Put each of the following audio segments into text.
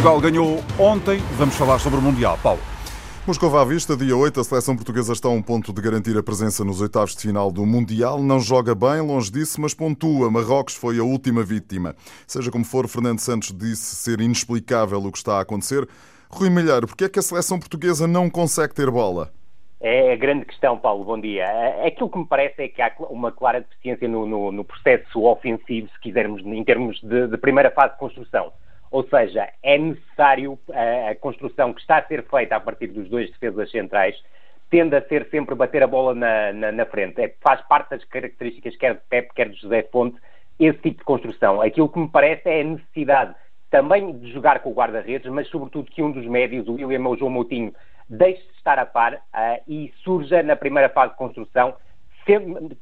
Portugal ganhou ontem. Vamos falar sobre o Mundial. Paulo. Moscou à vista, dia 8, a seleção portuguesa está a um ponto de garantir a presença nos oitavos de final do Mundial. Não joga bem, longe disso, mas pontua. Marrocos foi a última vítima. Seja como for, Fernando Santos disse ser inexplicável o que está a acontecer. Rui Milheiro, porquê é que a seleção portuguesa não consegue ter bola? É a grande questão, Paulo. Bom dia. Aquilo que me parece é que há uma clara deficiência no, no, no processo ofensivo, se quisermos, em termos de, de primeira fase de construção. Ou seja, é necessário a, a construção que está a ser feita a partir dos dois defesas centrais tende a ser sempre bater a bola na, na, na frente. É, faz parte das características quer de Pep, quer de José Fonte, esse tipo de construção. Aquilo que me parece é a necessidade também de jogar com o guarda-redes, mas sobretudo que um dos médios, o William ou o João Moutinho, deixe de estar a par uh, e surja na primeira fase de construção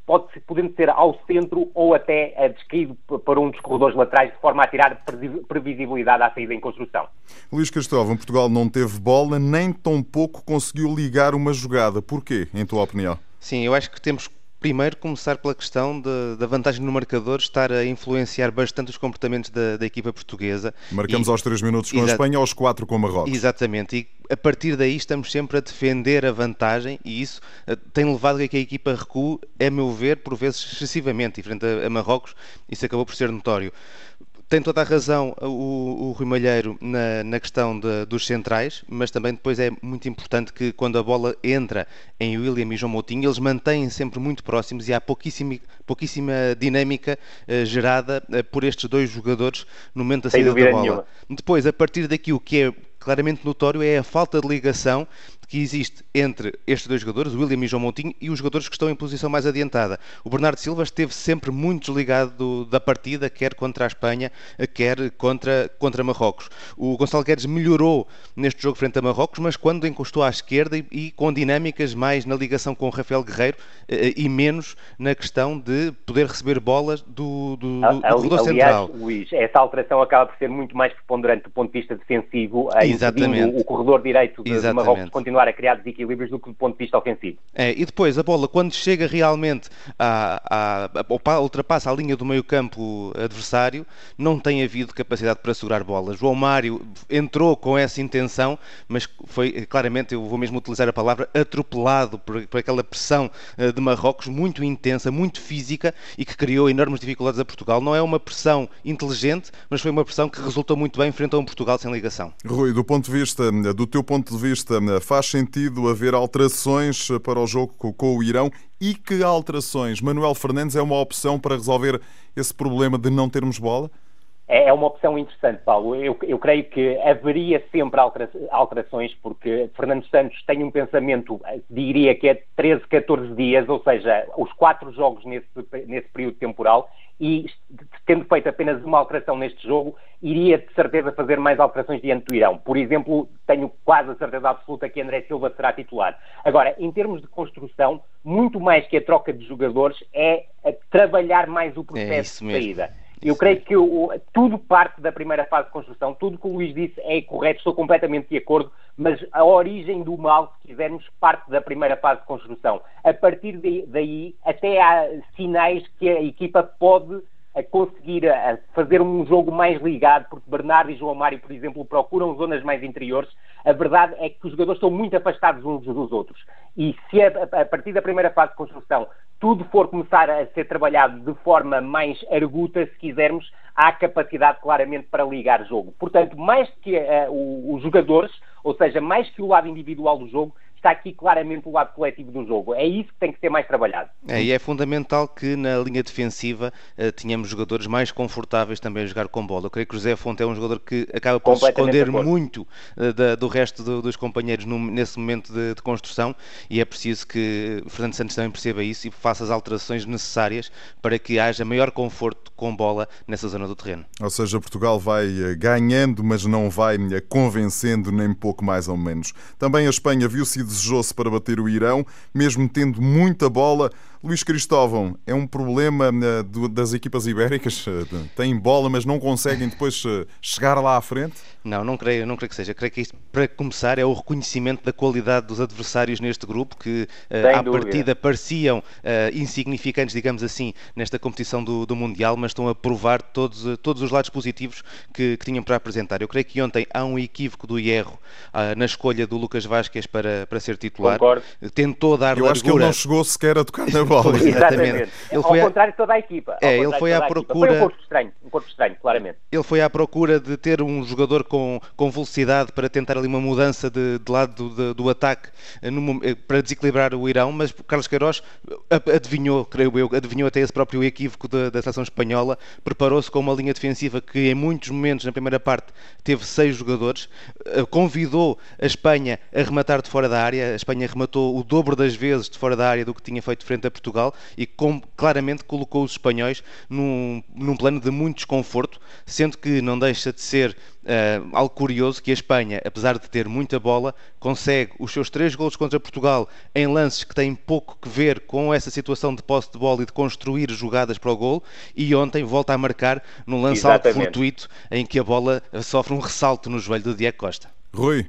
pode, podendo ser ao centro ou até descaído para um dos corredores laterais, de forma a tirar previsibilidade à saída em construção. Luís Cristóvão, Portugal não teve bola, nem tão pouco conseguiu ligar uma jogada. Porquê, em tua opinião? Sim, eu acho que temos primeiro começar pela questão de, da vantagem no marcador estar a influenciar bastante os comportamentos da, da equipa portuguesa. Marcamos e, aos 3 minutos com a Espanha, aos 4 com Marrocos. Exatamente, e a partir daí estamos sempre a defender a vantagem e isso uh, tem levado a que a equipa recue, a meu ver, por vezes excessivamente, e frente a, a Marrocos isso acabou por ser notório tem toda a razão o, o Rui Malheiro na, na questão de, dos centrais, mas também depois é muito importante que quando a bola entra em William e João Moutinho, eles mantêm sempre muito próximos e há pouquíssima, pouquíssima dinâmica uh, gerada uh, por estes dois jogadores no momento da saída da bola. Nenhuma. Depois, a partir daqui, o que é claramente notório é a falta de ligação que existe entre estes dois jogadores, o William e João Montinho, e os jogadores que estão em posição mais adiantada. O Bernardo Silva esteve sempre muito desligado do, da partida, quer contra a Espanha, quer contra, contra Marrocos. O Gonçalo Guedes melhorou neste jogo frente a Marrocos, mas quando encostou à esquerda e, e com dinâmicas mais na ligação com o Rafael Guerreiro eh, e menos na questão de poder receber bolas do, do, do, do central. Luís, essa alteração acaba por ser muito mais preponderante do ponto de vista defensivo, Exatamente. o, o corredor direito de, de Marrocos continua continuar a criar desequilíbrios do que do ponto de vista ofensivo. É, e depois a bola, quando chega realmente a, a, a, ultrapassa a linha do meio campo adversário, não tem havido capacidade para segurar bolas. João Mário entrou com essa intenção, mas foi claramente, eu vou mesmo utilizar a palavra, atropelado por, por aquela pressão eh, de Marrocos muito intensa, muito física e que criou enormes dificuldades a Portugal. Não é uma pressão inteligente, mas foi uma pressão que resultou muito bem frente a um Portugal sem ligação. Rui, do ponto de vista, do teu ponto de vista, faz sentido haver alterações para o jogo com o Irão e que alterações? Manuel Fernandes é uma opção para resolver esse problema de não termos bola? É, é uma opção interessante, Paulo. Eu, eu creio que haveria sempre alterações, porque Fernando Santos tem um pensamento, diria que é 13, 14 dias, ou seja, os quatro jogos nesse, nesse período temporal, e tendo feito apenas uma alteração neste jogo, iria de certeza fazer mais alterações diante do Irão. Por exemplo, tenho quase a certeza absoluta que André Silva será titular. Agora, em termos de construção, muito mais que a troca de jogadores, é trabalhar mais o é processo é de saída. Eu creio que o, tudo parte da primeira fase de construção, tudo que o Luís disse é correto, estou completamente de acordo, mas a origem do mal, se quisermos, parte da primeira fase de construção. A partir daí, até há sinais que a equipa pode a conseguir a fazer um jogo mais ligado, porque Bernardo e João Mário, por exemplo, procuram zonas mais interiores. A verdade é que os jogadores estão muito afastados uns dos outros. E se a, a partir da primeira fase de construção tudo for começar a ser trabalhado de forma mais arguta, se quisermos, há capacidade claramente para ligar jogo. Portanto, mais que uh, os jogadores, ou seja, mais que o lado individual do jogo, está aqui claramente o lado coletivo do jogo. É isso que tem que ser mais trabalhado. É, e é fundamental que na linha defensiva uh, tenhamos jogadores mais confortáveis também a jogar com bola. Eu creio que o José Fonte é um jogador que acaba por se esconder muito uh, da, do resto do, dos companheiros no, nesse momento de, de, construção e é preciso que Fernando Santos também perceba isso e faça as alterações necessárias para que haja maior conforto com bola nessa zona do terreno. Ou seja, Portugal vai eh, ganhando, mas não vai convencendo nem pouco mais ou menos. Também a Espanha viu-se desejou-se para bater o Irão, mesmo tendo muita bola. Luís Cristóvão, é um problema uh, das equipas ibéricas? Uh, têm bola, mas não conseguem depois uh, chegar lá à frente? Não, não creio, não creio que seja. Creio que isto, para começar, é o reconhecimento da qualidade dos adversários neste grupo, que à dúvida. partida pareciam insignificantes, digamos assim, nesta competição do, do, Mundial, mas estão a provar todos, todos os lados positivos que, que, tinham para apresentar. Eu creio que ontem há um equívoco do Hierro na escolha do Lucas Vasquez para, para ser titular. Concordo. Tentou dar Eu largura. acho que ele não chegou sequer a tocar na bola. Exatamente. Ele foi Ao a... contrário de toda a equipa. É, ele foi à procura. Foi um corpo estranho, um corpo estranho, claramente. Ele foi à procura de ter um jogador com, com velocidade para tentar ali uma mudança de, de lado do, do ataque eh, no, eh, para desequilibrar o Irão, mas Carlos Queiroz eh, adivinhou, creio eu, adivinhou até esse próprio equívoco da, da seleção espanhola, preparou-se com uma linha defensiva que em muitos momentos na primeira parte teve seis jogadores, convidou a Espanha a rematar de fora da área, a Espanha rematou o dobro das vezes de fora da área do que tinha feito frente a Portugal e com, claramente colocou os espanhóis num, num plano de muito desconforto, sendo que não deixa de ser uh, algo curioso que a Espanha, apesar de ter muita bola, consegue os seus três golos contra Portugal em lances que têm pouco que ver com essa situação de posse de bola e de construir jogadas para o gol e ontem volta a marcar num lance alto fortuito em que a bola sofre um ressalto no joelho do Diego Costa. Rui,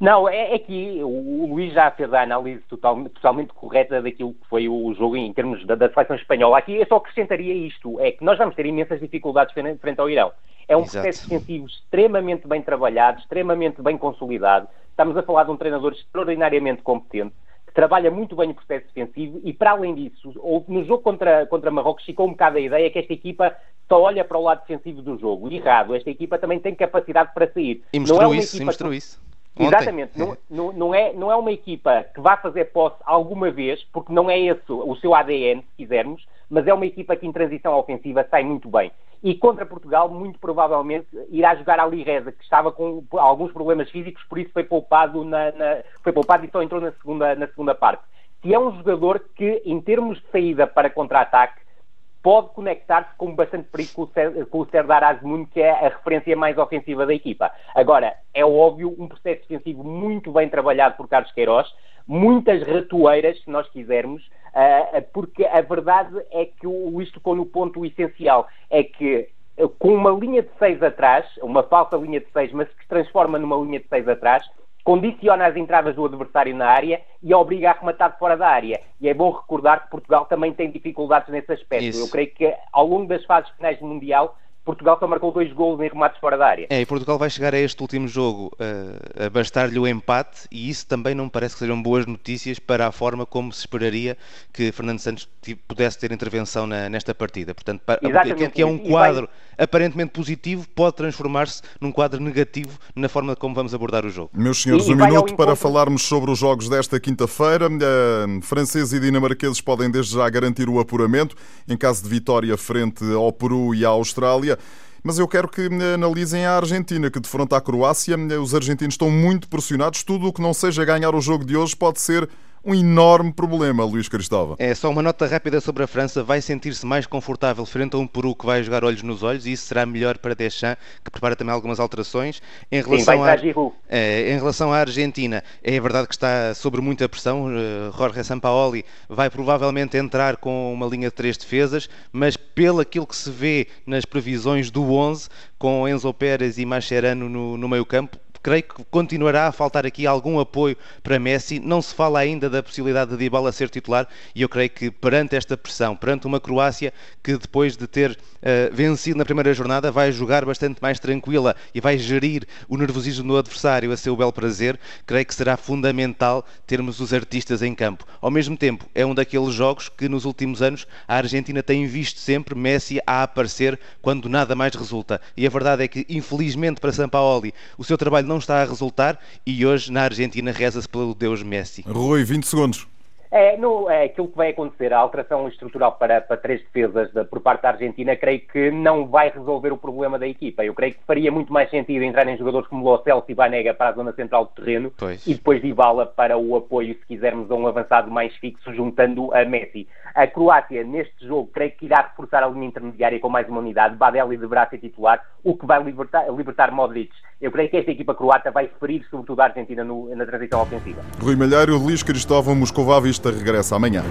não, é, é que o, Luís já fez a análise total, totalmente correta daquilo que foi o jogo em termos da, da seleção espanhola. Aqui eu só acrescentaria isto, é que nós vamos ter imensas dificuldades frente ao Irão. É um Exato. processo defensivo extremamente bem trabalhado, extremamente bem consolidado. Estamos a falar de um treinador extraordinariamente competente, que trabalha muito bem o processo defensivo e, para além disso, no jogo contra, contra Marrocos ficou um bocado a ideia que esta equipa só olha para o lado defensivo do jogo. Errado, esta equipa também tem capacidade para sair. E mostrou Não é isso, e mostrou isso. Ontem. Exatamente. Não, não, não, é, não é uma equipa que vá fazer posse alguma vez, porque não é esse o seu ADN, se quisermos, mas é uma equipa que em transição ofensiva sai muito bem. E contra Portugal, muito provavelmente, irá jogar ali Reza, que estava com alguns problemas físicos, por isso foi poupado, na, na, foi poupado e só entrou na segunda, na segunda parte. Que é um jogador que, em termos de saída para contra-ataque, pode conectar-se com bastante perigo com o Serdar Azmoun, que é a referência mais ofensiva da equipa. Agora, é óbvio, um processo defensivo muito bem trabalhado por Carlos Queiroz, muitas ratoeiras, se nós quisermos, uh, porque a verdade é que o Luís tocou no ponto essencial, é que com uma linha de seis atrás, uma falsa linha de seis, mas que se transforma numa linha de seis atrás, condiciona as entradas do adversário na área e obriga a rematar fora da área. E é bom recordar que Portugal também tem dificuldades nesse aspecto. Isso. Eu creio que ao longo das fases finais do Mundial Portugal só marcou dois golos em remates fora da área. É, e Portugal vai chegar a este último jogo uh, a bastar-lhe o empate e isso também não parece que sejam boas notícias para a forma como se esperaria que Fernando Santos pudesse ter intervenção na, nesta partida. Portanto, para, que é um quadro vai... aparentemente positivo pode transformar-se num quadro negativo na forma como vamos abordar o jogo. Meus senhores, e, um minuto para falarmos sobre os jogos desta quinta-feira. Uh, franceses e dinamarqueses podem desde já garantir o apuramento em caso de vitória frente ao Peru e à Austrália. Mas eu quero que analisem a Argentina, que de fronte à Croácia, os argentinos estão muito pressionados. Tudo o que não seja ganhar o jogo de hoje pode ser um enorme problema, Luís Cristóvão. É só uma nota rápida sobre a França. Vai sentir-se mais confortável frente a um Peru que vai jogar olhos nos olhos e isso será melhor para Deschamps, que prepara também algumas alterações. Em relação, Sim, a, é, em relação à Argentina, é verdade que está sob muita pressão. Uh, Jorge Sampaoli vai provavelmente entrar com uma linha de três defesas, mas pelo aquilo que se vê nas previsões do 11, com Enzo Pérez e Mascherano no, no meio campo, creio que continuará a faltar aqui algum apoio para Messi. Não se fala ainda da possibilidade de Dybala ser titular e eu creio que perante esta pressão, perante uma Croácia que depois de ter uh, vencido na primeira jornada vai jogar bastante mais tranquila e vai gerir o nervosismo do adversário a seu belo prazer, creio que será fundamental termos os artistas em campo. Ao mesmo tempo, é um daqueles jogos que nos últimos anos a Argentina tem visto sempre Messi a aparecer quando nada mais resulta. E a verdade é que, infelizmente para Sampaoli, o seu trabalho não está a resultar e hoje na Argentina reza-se pelo Deus Messi. Rui, 20 segundos. É, no, é aquilo que vai acontecer, a alteração estrutural para, para três defesas de, por parte da Argentina, creio que não vai resolver o problema da equipa. Eu creio que faria muito mais sentido entrar em jogadores como Lo Celso e Banega para a zona central do terreno Pois. e depois Dybala para o apoio, se quisermos, a um avançado mais fixo, juntando a Messi. A Croácia, neste jogo, creio que irá reforçar a linha intermediária com mais uma unidade, Badel e de braço titular, o que vai libertar, libertar Modric. Eu creio que esta equipa croata vai ferir, sobretudo, a Argentina no- na transição ofensiva. Rui Malheiro, Luís Cristóvão Moscová Vista regressa amanhã.